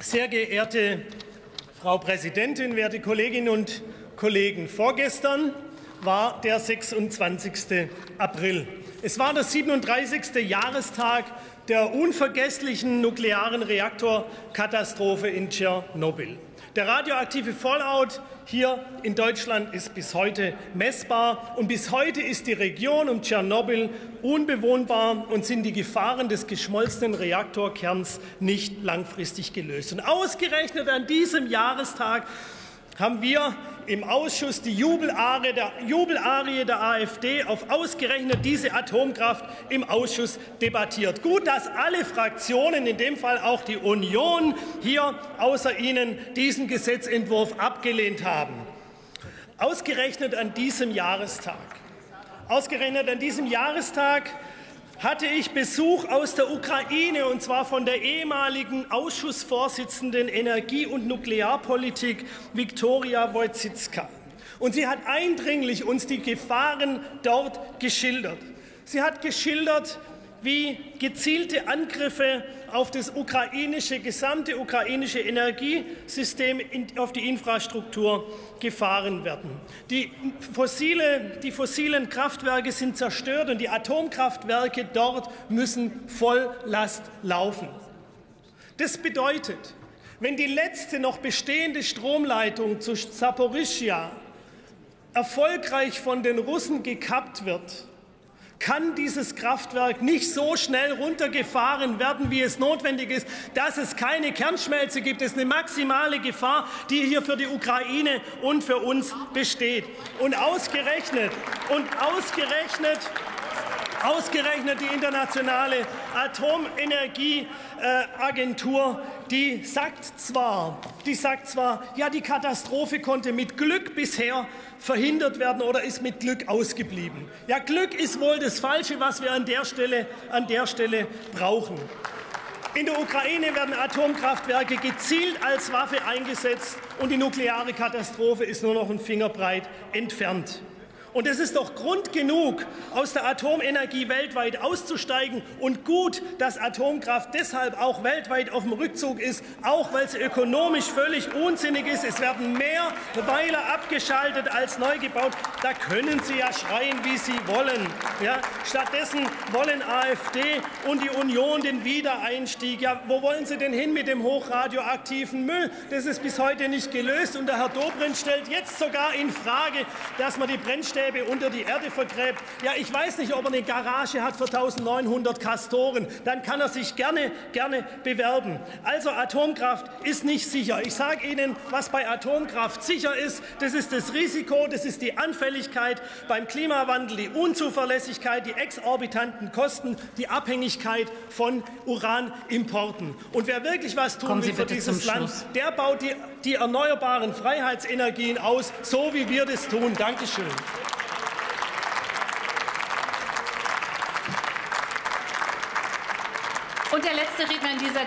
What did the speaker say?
Sehr geehrte Frau Präsidentin, werte Kolleginnen und Kollegen! Vorgestern war der 26. April. Es war der 37. Jahrestag der unvergesslichen nuklearen Reaktorkatastrophe in Tschernobyl. Der radioaktive Fallout hier in Deutschland ist bis heute messbar und bis heute ist die Region um Tschernobyl unbewohnbar und sind die Gefahren des geschmolzenen Reaktorkerns nicht langfristig gelöst. Und ausgerechnet an diesem Jahrestag haben wir im Ausschuss die Jubelarie der, Jubelarie der AfD auf ausgerechnet diese Atomkraft im Ausschuss debattiert. Gut, dass alle Fraktionen, in dem Fall auch die Union, hier außer Ihnen diesen Gesetzentwurf abgelehnt haben. Ausgerechnet an diesem Jahrestag. Ausgerechnet an diesem Jahrestag hatte ich Besuch aus der Ukraine, und zwar von der ehemaligen Ausschussvorsitzenden Energie- und Nuklearpolitik Viktoria Wojcicka. Und sie hat eindringlich uns die Gefahren dort geschildert. Sie hat geschildert, wie gezielte Angriffe auf das ukrainische, gesamte ukrainische Energiesystem, auf die Infrastruktur gefahren werden. Die, fossile, die fossilen Kraftwerke sind zerstört und die Atomkraftwerke dort müssen Volllast laufen. Das bedeutet, wenn die letzte noch bestehende Stromleitung zu Saporischia erfolgreich von den Russen gekappt wird, kann dieses Kraftwerk nicht so schnell runtergefahren werden, wie es notwendig ist, dass es keine Kernschmelze gibt. Das ist eine maximale Gefahr, die hier für die Ukraine und für uns besteht. Und ausgerechnet, und ausgerechnet, ausgerechnet die internationale Atomenergieagentur, die sagt zwar, die sagt zwar, ja, die Katastrophe konnte mit Glück bisher verhindert werden oder ist mit Glück ausgeblieben. Ja, Glück ist wohl das Falsche, was wir an der Stelle, an der Stelle brauchen. In der Ukraine werden Atomkraftwerke gezielt als Waffe eingesetzt und die nukleare Katastrophe ist nur noch ein Fingerbreit entfernt. Und es ist doch Grund genug, aus der Atomenergie weltweit auszusteigen. Und gut, dass Atomkraft deshalb auch weltweit auf dem Rückzug ist, auch weil sie ökonomisch völlig unsinnig ist. Es werden mehr Weiler abgeschaltet als neu gebaut. Da können Sie ja schreien, wie Sie wollen. Ja, stattdessen wollen AfD und die Union den Wiedereinstieg. Ja, wo wollen Sie denn hin mit dem hochradioaktiven Müll? Das ist bis heute nicht gelöst. Und der Herr Dobrindt stellt jetzt sogar in Frage, dass man die Brennstäbe Brennstäbe unter die Erde vergräbt. Ja, ich weiß nicht, ob er eine Garage hat für 1900 Kastoren. Dann kann er sich gerne, gerne bewerben. Also Atomkraft ist nicht sicher. Ich sage Ihnen, was bei Atomkraft sicher ist. Das ist das Risiko, das ist die Anfälligkeit beim Klimawandel, die Unzuverlässigkeit, die exorbitanten Kosten, die Abhängigkeit von Uranimporten. Und wer wirklich was tun will für dieses Land, der baut die, die erneuerbaren Freiheitsenergien aus, so wie wir das tun. Dankeschön. Und der letzte Redner in dieser Debatte